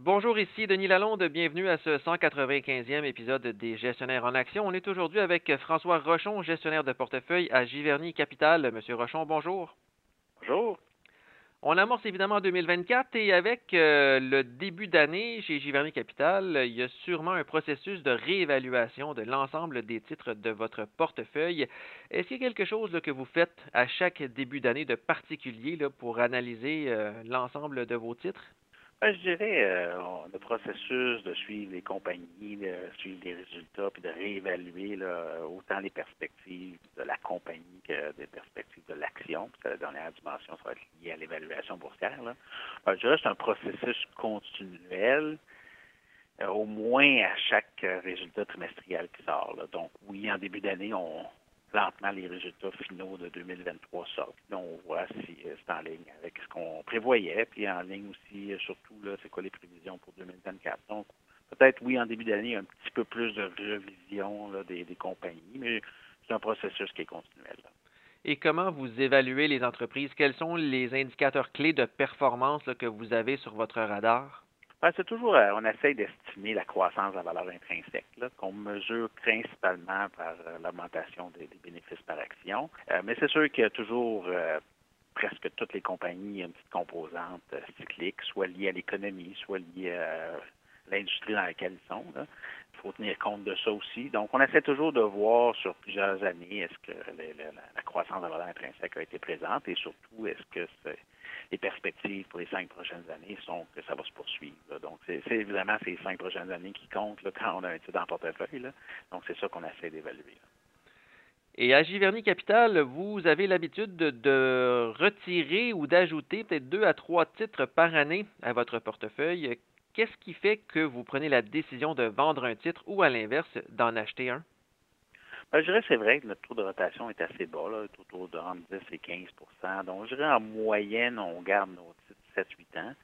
Bonjour, ici Denis Lalonde. Bienvenue à ce 195e épisode des Gestionnaires en Action. On est aujourd'hui avec François Rochon, gestionnaire de portefeuille à Giverny Capital. Monsieur Rochon, bonjour. Bonjour. On amorce évidemment 2024 et avec euh, le début d'année chez Giverny Capital, il y a sûrement un processus de réévaluation de l'ensemble des titres de votre portefeuille. Est-ce qu'il y a quelque chose que vous faites à chaque début d'année de particulier pour analyser euh, l'ensemble de vos titres? Ben, je dirais euh, le processus de suivre les compagnies, de suivre les résultats, puis de réévaluer là, autant les perspectives de la compagnie que des perspectives de l'action. Puis la dernière dimension, ça va être lié à l'évaluation boursière. Là. Ben, je dirais que c'est un processus continuel, euh, au moins à chaque résultat trimestriel qui sort. Donc oui, en début d'année, on, lentement les résultats finaux de 2023 sortent. Là, on voit si euh, c'est en ligne avec ce qu'on prévoyait, puis en ligne aussi, euh, surtout, là, c'est quoi les prévisions pour 2024. Donc, peut-être, oui, en début d'année, un petit peu plus de révision là, des, compagnies, mais c'est un processus qui est continuel. Et comment vous évaluez les entreprises? Quels sont les indicateurs clés de performance que vous avez sur votre radar? Ben, c'est toujours, euh, on essaye d'estimer la croissance de la valeur intrinsèque, qu'on mesure principalement par euh, l'augmentation des, bénéfices par action. Euh, mais c'est sûr qu'il y a toujours presque toutes les compagnies une petite composante cyclique, soit liée à l'économie, soit liée à l'industrie dans laquelle ils sont. Il faut tenir compte de ça aussi. Donc, on essaie toujours de voir sur plusieurs années est-ce que la, croissance de la valeur intrinsèque a été présente et surtout est-ce que les perspectives pour les cinq prochaines années sont que ça va se poursuivre. C'est évidemment ces cinq prochaines années qui comptent quand on a un titre en portefeuille. Donc, c'est ça qu'on essaie d'évaluer. Et à Giverny Capital, vous avez l'habitude de, retirer ou d'ajouter peut-être deux à trois titres par année à votre portefeuille. Qu'est-ce qui fait que vous prenez la décision de vendre un titre ou à l'inverse d'en acheter un? Ben, je dirais que c'est vrai que notre taux de rotation est assez bas, là, autour de 10 et 15% Donc, je dirais en moyenne, on garde nos titres 7-8 ans.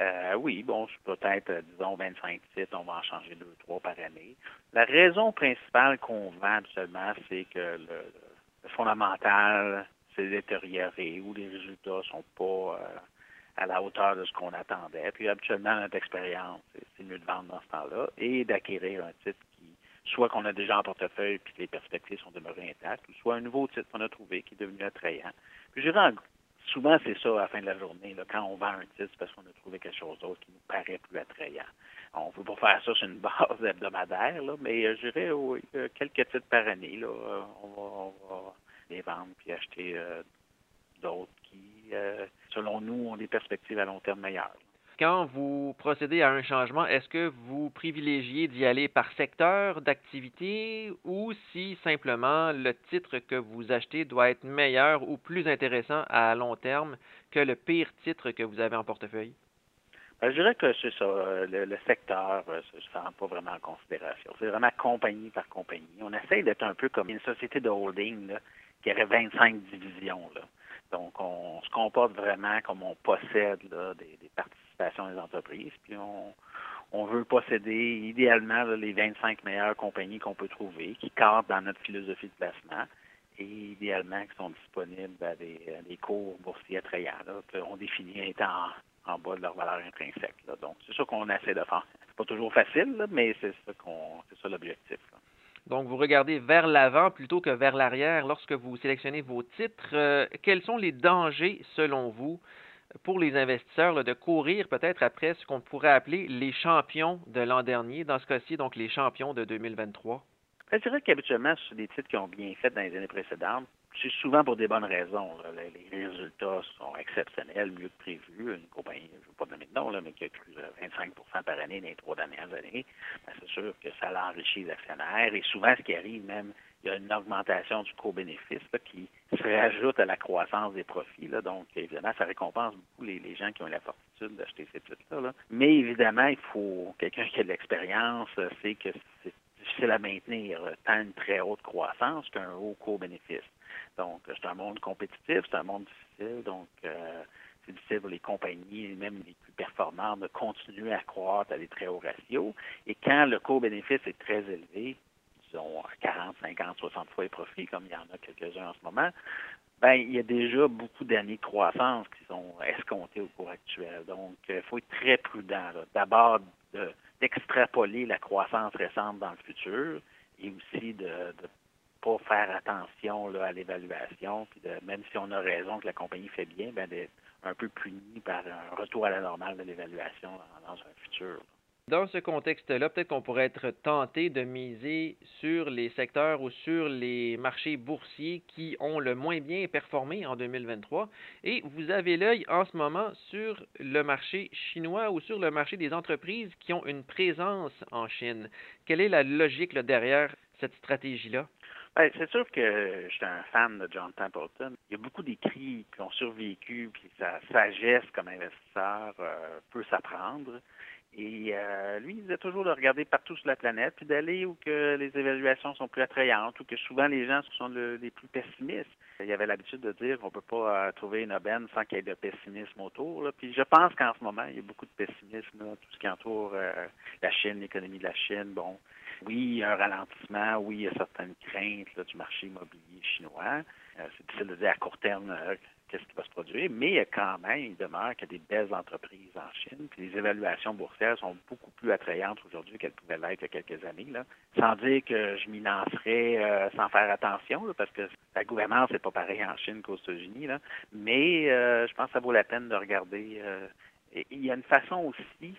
Euh, oui, bon, peut-être, euh, disons, 25 titres, on va en changer deux, trois par année. La raison principale qu'on vend seulement, c'est que le, fondamental s'est détérioré ou les résultats sont pas euh, à la hauteur de ce qu'on attendait. Puis habituellement, notre expérience, c'est mieux de vendre dans ce temps-là et d'acquérir un titre soit qu'on a déjà en portefeuille puis que les perspectives sont demeurées intactes, ou soit un nouveau titre qu'on a trouvé qui est devenu attrayant. Puis dirais, souvent c'est ça à la fin de la journée, là, quand on vend un titre, c'est parce qu'on a trouvé quelque chose d'autre qui nous paraît plus attrayant. On ne peut pas faire ça sur une base hebdomadaire, là, mais euh, je dirais oui, quelques titres par année, là, euh, on, va, les vendre puis acheter euh, d'autres qui, selon nous, ont des perspectives à long terme meilleures. Quand vous procédez à un changement, est-ce que vous privilégiez d'y aller par secteur d'activité ou si simplement le titre que vous achetez doit être meilleur ou plus intéressant à long terme que le pire titre que vous avez en portefeuille? Ben, je dirais que c'est ça. Euh, le, secteur, euh, ça ne se prend pas vraiment en considération. C'est vraiment compagnie par compagnie. On essaye d'être un peu comme une société de holding qui aurait 25 divisions. Donc, on se comporte vraiment comme on possède des, des parties des entreprises. Puis on, veut posséder idéalement les 25 meilleures compagnies qu'on peut trouver, qui cadrent dans notre philosophie de placement et idéalement qui sont disponibles à des, cours boursiers attrayants. On définit étant en, bas de leur valeur intrinsèque. Donc, c'est ça qu'on essaie de faire. C'est pas toujours facile, mais c'est ça qu'on c'est ça l'objectif. Donc, vous regardez vers l'avant plutôt que vers l'arrière lorsque vous sélectionnez vos titres. Euh, quels sont les dangers, selon vous, pour les investisseurs de courir peut-être après ce qu'on pourrait appeler les champions de l'an dernier, dans ce cas-ci, donc les champions de 2023? Ben, je dirais qu'habituellement, sont des titres qui ont bien fait dans les années précédentes. C'est souvent pour des bonnes raisons. Les résultats sont exceptionnels, mieux que prévu. Une compagnie, je ne veux pas donner de nom, là, mais qui a cru 25% par année dans les trois dernières années, ben, c'est sûr que ça l'enrichit les actionnaires. Et souvent, ce qui arrive même, il y a une augmentation du co-bénéfice qui se rajoute à la croissance des profits. Donc, évidemment, ça récompense beaucoup les, gens qui ont la fortune d'acheter ces titres-là. Mais évidemment, il faut quelqu'un qui a de l'expérience, euh, sait que c'est difficile à maintenir euh, tant une très haute croissance qu'un haut co-bénéfice. Donc, c'est un monde compétitif, c'est un monde difficile. Donc, euh, c'est difficile pour les compagnies, même les plus performantes, de continuer à croître à des très hauts ratios. Et quand le co-bénéfice est très élevé, disons, 40, 50, 60 fois les profits, comme il y en a quelques-uns en ce moment, ben, il y a déjà beaucoup d'années de croissance qui sont escomptées au cours actuel. Donc, il faut être très prudent. D'abord, d'extrapoler la croissance récente dans le futur et aussi de ne pas faire attention là, à l'évaluation, puis de, même si on a raison que la compagnie fait bien, ben, d'être un peu puni par un retour à la normale de l'évaluation dans un futur. Dans ce contexte-là, peut-être qu'on pourrait être tenté de miser sur les secteurs ou sur les marchés boursiers qui ont le moins bien performé en 2023. Et vous avez l'œil en ce moment sur le marché chinois ou sur le marché des entreprises qui ont une présence en Chine. Quelle est la logique derrière cette stratégie-là? Ben, c'est sûr que je suis un fan de John Templeton. Il y a beaucoup d'écrits qui ont survécu, puis sa sagesse comme investisseur euh, peut s'apprendre. Et euh, lui, il disait toujours de regarder partout sur la planète, puis d'aller où que les évaluations sont plus attrayantes, ou que souvent les gens sont les plus pessimistes. Il avait l'habitude de dire qu'on ne peut pas euh, trouver une aubaine sans qu'il y ait de pessimisme autour. Puis je pense qu'en ce moment, il y a beaucoup de pessimisme, tout ce qui entoure euh, la Chine, l'économie de la Chine. Bon, oui, il y a un ralentissement, oui, il y a certaines craintes du marché immobilier chinois. c'est difficile de dire à court terme qu'est-ce qui va se produire, mais quand même, il demeure qu'il y a des belles entreprises en Chine, puis les évaluations boursières sont beaucoup plus attrayantes aujourd'hui qu'elles pouvaient l'être il y a quelques années. Là. Sans dire que je m'y lancerai euh, sans faire attention, parce que la gouvernance n'est pas pareil en Chine qu'aux États-Unis, mais euh, je pense que ça vaut la peine de regarder. Euh, il y a une façon aussi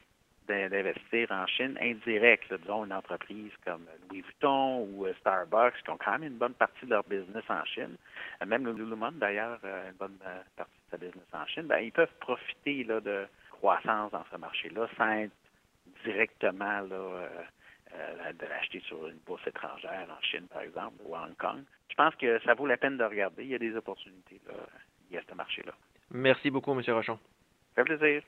d'investir en Chine indirect, disons une entreprise comme Louis Vuitton ou euh, Starbucks qui ont quand même une bonne partie de leur business en Chine, euh, même le Lululemon d'ailleurs, euh, une bonne partie de sa business en Chine, ben, ils peuvent profiter là, de croissance dans ce marché-là sans être directement là, de l'acheter sur une bourse étrangère en Chine, par exemple, ou à Hong Kong. Je pense que ça vaut la peine de regarder. Il y a des opportunités là, il y a ce marché-là. Merci beaucoup, M. Rochon. Ça fait plaisir.